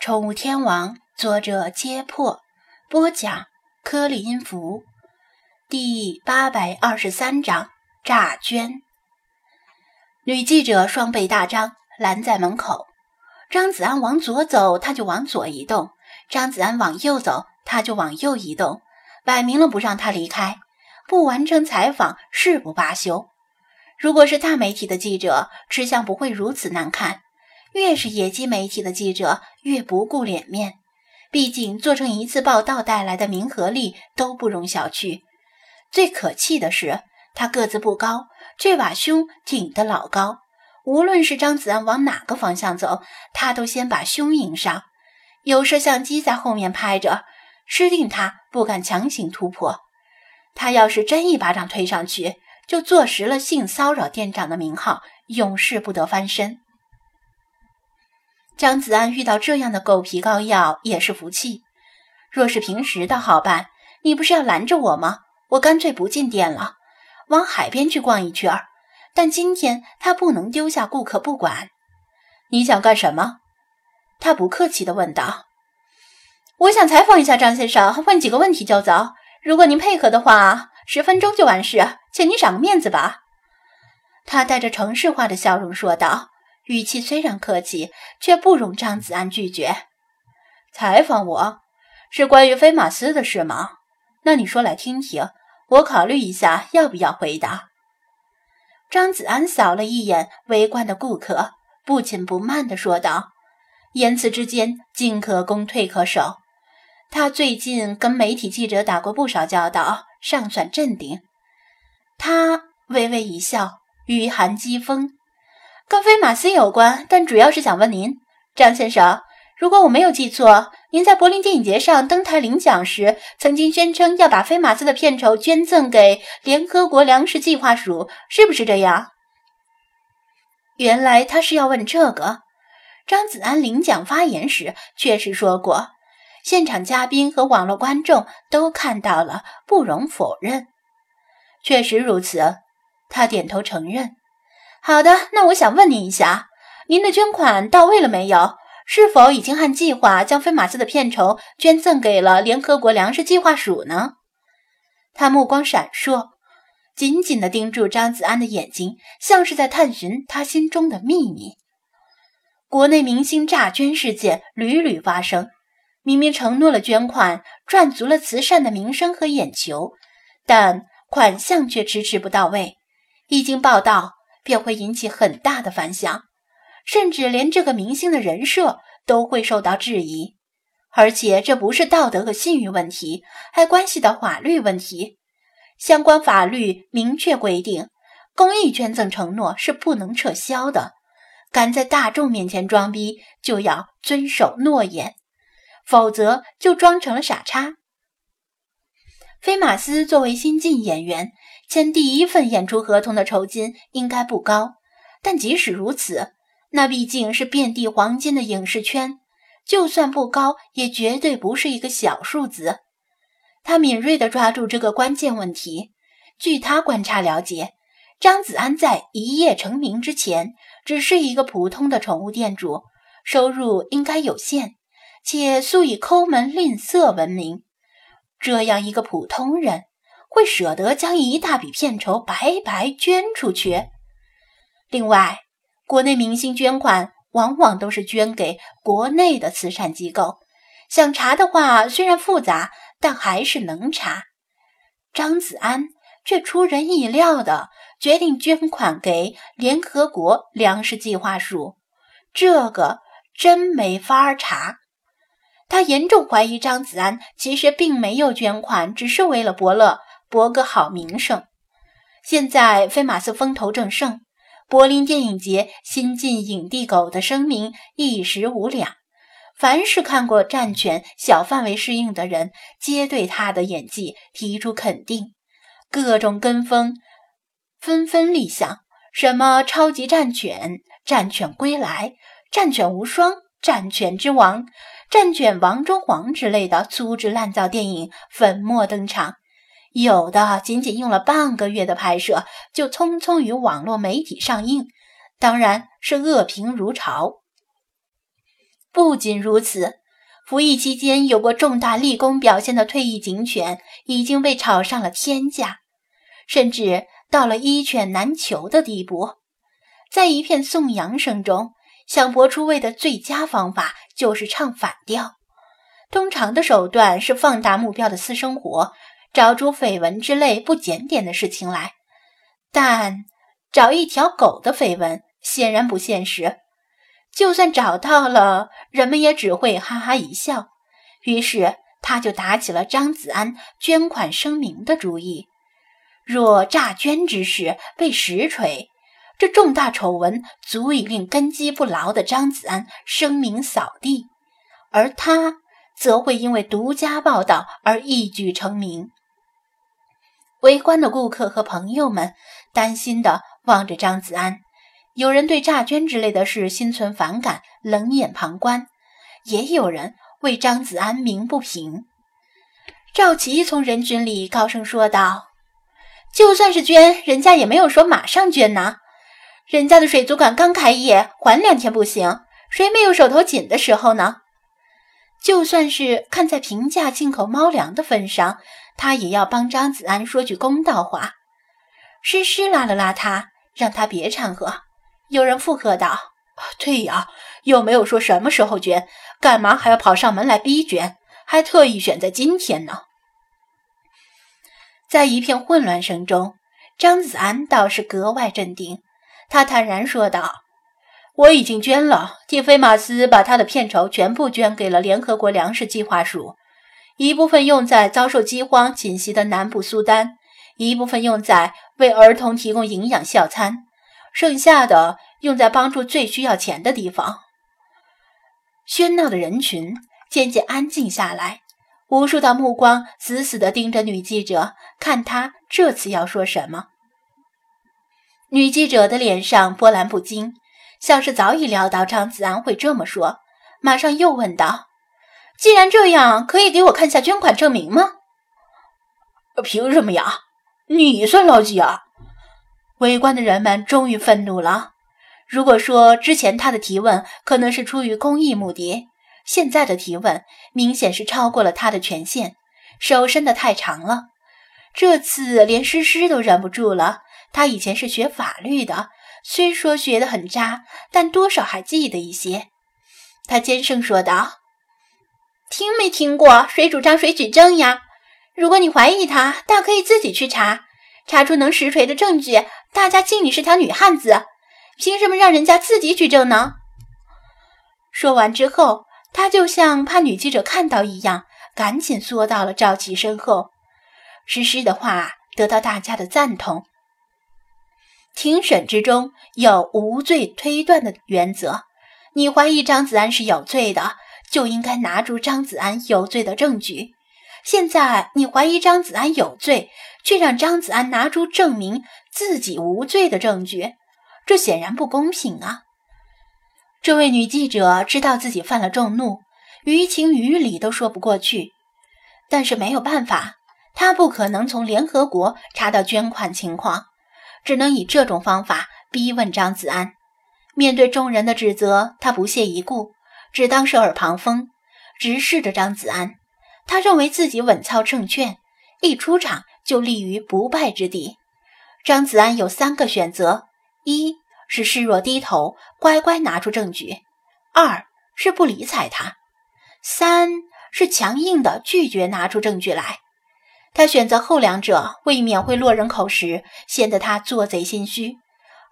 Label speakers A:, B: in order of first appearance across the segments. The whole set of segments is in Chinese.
A: 宠物天王》，作者：揭破，播讲：颗粒音符，第八百二十三章：诈捐。女记者双臂大张，拦在门口。张子安往左走，他就往左移动；张子安往右走，他就往右移动，摆明了不让他离开。不完成采访，誓不罢休。如果是大媒体的记者，吃相不会如此难看。越是野鸡媒体的记者，越不顾脸面。毕竟做成一次报道带来的名和利都不容小觑。最可气的是，他个子不高，却把胸挺得老高。无论是张子安往哪个方向走，他都先把胸迎上。有摄像机在后面拍着，吃定他不敢强行突破。他要是真一巴掌推上去，就坐实了性骚扰店长的名号，永世不得翻身。张子安遇到这样的狗皮膏药也是服气。若是平时倒好办，你不是要拦着我吗？我干脆不进店了，往海边去逛一圈儿。但今天他不能丢下顾客不管。你想干什么？他不客气地问道。我想采访一下张先生，问几个问题就走。如果您配合的话。十分钟就完事，请您赏个面子吧。”他带着城市化的笑容说道，语气虽然客气，却不容张子安拒绝。“采访我是关于飞马斯的事吗？那你说来听听，我考虑一下要不要回答。”张子安扫了一眼围观的顾客，不紧不慢地说道，言辞之间进可攻，退可守。他最近跟媒体记者打过不少交道。尚算镇定，他微微一笑，雨寒讥讽：“跟飞马斯有关，但主要是想问您，张先生，如果我没有记错，您在柏林电影节上登台领奖时，曾经宣称要把飞马斯的片酬捐赠给联合国粮食计划署，是不是这样？”原来他是要问这个。张子安领奖发言时确实说过。现场嘉宾和网络观众都看到了，不容否认。确实如此，他点头承认。好的，那我想问您一下，您的捐款到位了没有？是否已经按计划将飞马斯的片酬捐赠给了联合国粮食计划署呢？他目光闪烁，紧紧地盯住张子安的眼睛，像是在探寻他心中的秘密。国内明星诈捐事件屡屡发生。明明承诺了捐款，赚足了慈善的名声和眼球，但款项却迟迟不到位。一经报道，便会引起很大的反响，甚至连这个明星的人设都会受到质疑。而且这不是道德和信誉问题，还关系到法律问题。相关法律明确规定，公益捐赠承诺是不能撤销的。敢在大众面前装逼，就要遵守诺言。否则就装成了傻叉。菲马斯作为新晋演员，签第一份演出合同的酬金应该不高，但即使如此，那毕竟是遍地黄金的影视圈，就算不高，也绝对不是一个小数字。他敏锐地抓住这个关键问题。据他观察了解，张子安在一夜成名之前，只是一个普通的宠物店主，收入应该有限。且素以抠门吝啬闻名，这样一个普通人会舍得将一大笔片酬白白捐出去？另外，国内明星捐款往往都是捐给国内的慈善机构，想查的话虽然复杂，但还是能查。张子安却出人意料的决定捐款给联合国粮食计划署，这个真没法查。他严重怀疑张子安其实并没有捐款，只是为了博乐博个好名声。现在飞马斯风头正盛，柏林电影节新晋影帝狗的声名一时无两。凡是看过《战犬》小范围适应的人，皆对他的演技提出肯定。各种跟风纷纷立项，什么《超级战犬》《战犬归来》《战犬无双》《战犬之王》。战犬王中皇之类的粗制滥造电影粉墨登场，有的仅仅用了半个月的拍摄就匆匆于网络媒体上映，当然是恶评如潮。不仅如此，服役期间有过重大立功表现的退役警犬已经被炒上了天价，甚至到了一犬难求的地步。在一片颂扬声中，想博出位的最佳方法就是唱反调。通常的手段是放大目标的私生活，找出绯闻之类不检点的事情来，但找一条狗的绯闻显然不现实。就算找到了，人们也只会哈哈一笑。于是他就打起了张子安捐款声明的主意。若诈捐之事被实锤，这重大丑闻足以令根基不牢的张子安声名扫地，而他则会因为独家报道而一举成名。围观的顾客和朋友们担心地望着张子安，有人对诈捐之类的事心存反感，冷眼旁观；也有人为张子安鸣不平。赵琪从人群里高声说道：“就算是捐，人家也没有说马上捐呐。”人家的水族馆刚开业，缓两天不行？谁没有手头紧的时候呢？就算是看在平价进口猫粮的份上，他也要帮张子安说句公道话。诗诗拉了拉他，让他别掺和。有人附和道：“对呀，又没有说什么时候捐，干嘛还要跑上门来逼捐？还特意选在今天呢？”在一片混乱声中，张子安倒是格外镇定。他坦然说道：“我已经捐了。蒂菲马斯把他的片酬全部捐给了联合国粮食计划署，一部分用在遭受饥荒侵袭的南部苏丹，一部分用在为儿童提供营养校餐，剩下的用在帮助最需要钱的地方。”喧闹的人群渐渐安静下来，无数道目光死死地盯着女记者，看她这次要说什么。女记者的脸上波澜不惊，像是早已料到张子安会这么说，马上又问道：“既然这样，可以给我看下捐款证明吗？”“
B: 凭什么呀？你算老几啊？”
A: 围观的人们终于愤怒了。如果说之前他的提问可能是出于公益目的，现在的提问明显是超过了他的权限，手伸得太长了。这次连诗诗都忍不住了。他以前是学法律的，虽说学得很渣，但多少还记得一些。他尖声说道：“听没听过‘水主张，水举证’呀？如果你怀疑他，大可以自己去查，查出能实锤的证据，大家敬你是条女汉子。凭什么让人家自己举证呢？”说完之后，他就像怕女记者看到一样，赶紧缩到了赵琪身后。诗诗的话得到大家的赞同。庭审之中有无罪推断的原则，你怀疑张子安是有罪的，就应该拿出张子安有罪的证据。现在你怀疑张子安有罪，却让张子安拿出证明自己无罪的证据，这显然不公平啊！这位女记者知道自己犯了众怒，于情于理都说不过去，但是没有办法，她不可能从联合国查到捐款情况。只能以这种方法逼问张子安。面对众人的指责，他不屑一顾，只当是耳旁风，直视着张子安。他认为自己稳操胜券，一出场就立于不败之地。张子安有三个选择：一是示弱低头，乖乖拿出证据；二是不理睬他；三是强硬的拒绝拿出证据来。他选择后两者，未免会落人口实，显得他做贼心虚；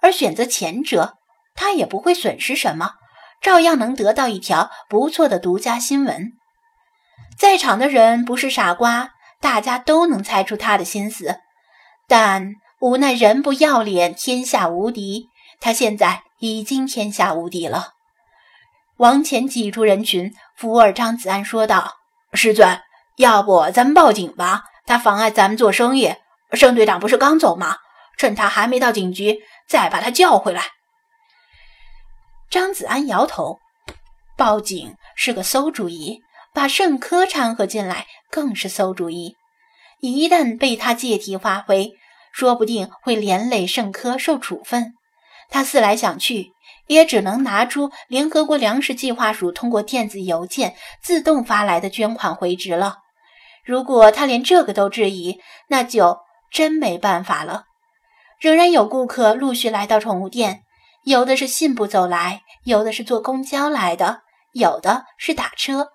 A: 而选择前者，他也不会损失什么，照样能得到一条不错的独家新闻。在场的人不是傻瓜，大家都能猜出他的心思，但无奈人不要脸，天下无敌。他现在已经天下无敌了。往前挤出人群，扶尔张子安说道：“
B: 师尊，要不咱们报警吧？”他妨碍咱们做生意，盛队长不是刚走吗？趁他还没到警局，再把他叫回来。
A: 张子安摇头，报警是个馊主意，把盛科掺和进来更是馊主意。一旦被他借题发挥，说不定会连累盛科受处分。他思来想去，也只能拿出联合国粮食计划署通过电子邮件自动发来的捐款回执了。如果他连这个都质疑，那就真没办法了。仍然有顾客陆续来到宠物店，有的是信步走来，有的是坐公交来的，有的是打车。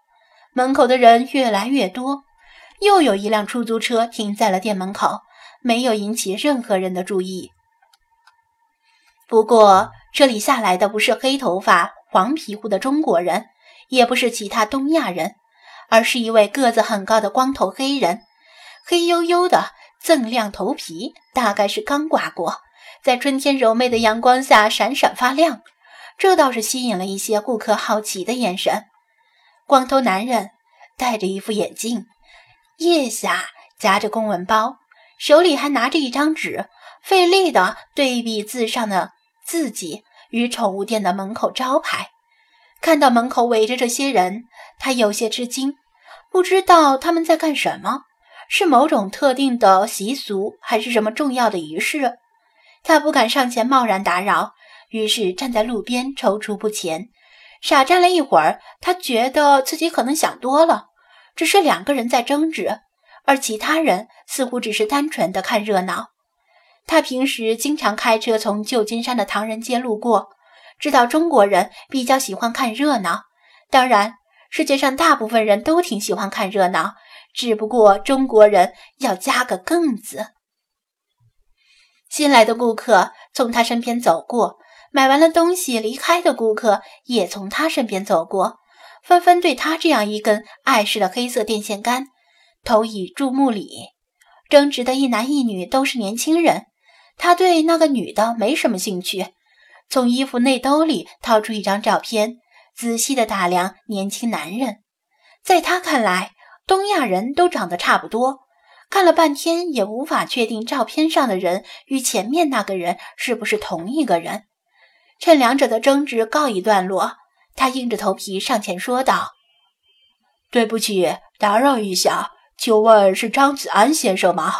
A: 门口的人越来越多，又有一辆出租车停在了店门口，没有引起任何人的注意。不过，这里下来的不是黑头发、黄皮肤的中国人，也不是其他东亚人。而是一位个子很高的光头黑人，黑黝黝的锃亮头皮，大概是刚刮过，在春天柔媚的阳光下闪闪发亮，这倒是吸引了一些顾客好奇的眼神。光头男人戴着一副眼镜，腋下夹着公文包，手里还拿着一张纸，费力地对比字上的字迹与宠物店的门口招牌。看到门口围着这些人，他有些吃惊。不知道他们在干什么，是某种特定的习俗，还是什么重要的仪式？他不敢上前贸然打扰，于是站在路边踌躇不前。傻站了一会儿，他觉得自己可能想多了，只是两个人在争执，而其他人似乎只是单纯的看热闹。他平时经常开车从旧金山的唐人街路过，知道中国人比较喜欢看热闹，当然。世界上大部分人都挺喜欢看热闹，只不过中国人要加个“更”字。新来的顾客从他身边走过，买完了东西离开的顾客也从他身边走过，纷纷对他这样一根碍事的黑色电线杆投以注目礼。争执的一男一女都是年轻人，他对那个女的没什么兴趣，从衣服内兜里掏出一张照片。仔细的打量年轻男人，在他看来，东亚人都长得差不多。看了半天也无法确定照片上的人与前面那个人是不是同一个人。趁两者的争执告一段落，他硬着头皮上前说道：“
B: 对不起，打扰一下，请问是张子安先生吗？”